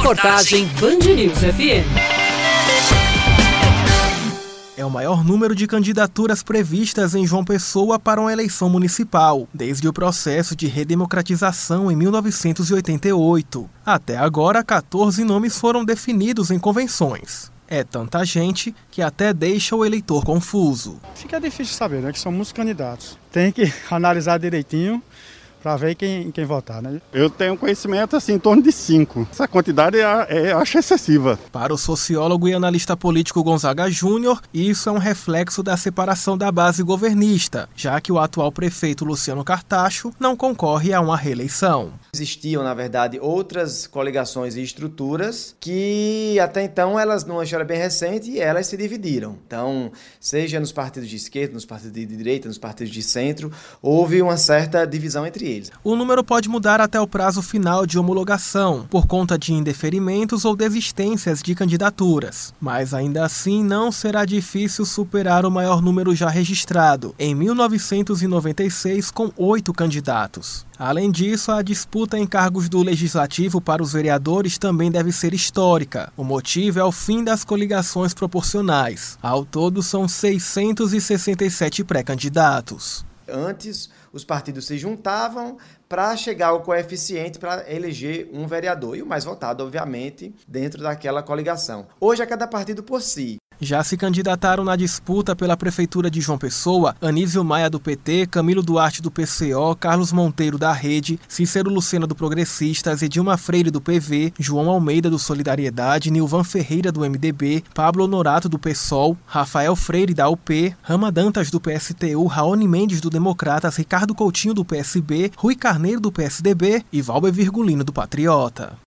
Reportagem Band News FM. É o maior número de candidaturas previstas em João Pessoa para uma eleição municipal, desde o processo de redemocratização em 1988. Até agora, 14 nomes foram definidos em convenções. É tanta gente que até deixa o eleitor confuso. Fica difícil saber, né? Que são muitos candidatos. Tem que analisar direitinho para ver quem, quem votar, né? Eu tenho conhecimento assim em torno de cinco. Essa quantidade é, é, eu acho excessiva. Para o sociólogo e analista político Gonzaga Júnior, isso é um reflexo da separação da base governista, já que o atual prefeito Luciano Cartacho não concorre a uma reeleição. Existiam, na verdade, outras coligações e estruturas que até então elas, numa história bem recente, elas se dividiram. Então, seja nos partidos de esquerda, nos partidos de direita, nos partidos de centro, houve uma certa divisão entre O número pode mudar até o prazo final de homologação, por conta de indeferimentos ou desistências de candidaturas. Mas ainda assim não será difícil superar o maior número já registrado, em 1996, com oito candidatos. Além disso, a disputa em cargos do legislativo para os vereadores também deve ser histórica. O motivo é o fim das coligações proporcionais. Ao todo, são 667 pré-candidatos. Antes, os partidos se juntavam para chegar ao coeficiente para eleger um vereador. E o mais votado, obviamente, dentro daquela coligação. Hoje é cada partido por si. Já se candidataram na disputa pela Prefeitura de João Pessoa Anísio Maia do PT, Camilo Duarte do PCO, Carlos Monteiro da Rede, Cícero Lucena do Progressistas, Edilma Freire do PV, João Almeida do Solidariedade, Nilvan Ferreira do MDB, Pablo Honorato do PSOL, Rafael Freire da UP, Rama Dantas do PSTU, Raoni Mendes do Democratas, Ricardo Coutinho do PSB, Rui Carneiro do PSDB e Valber Virgulino do Patriota.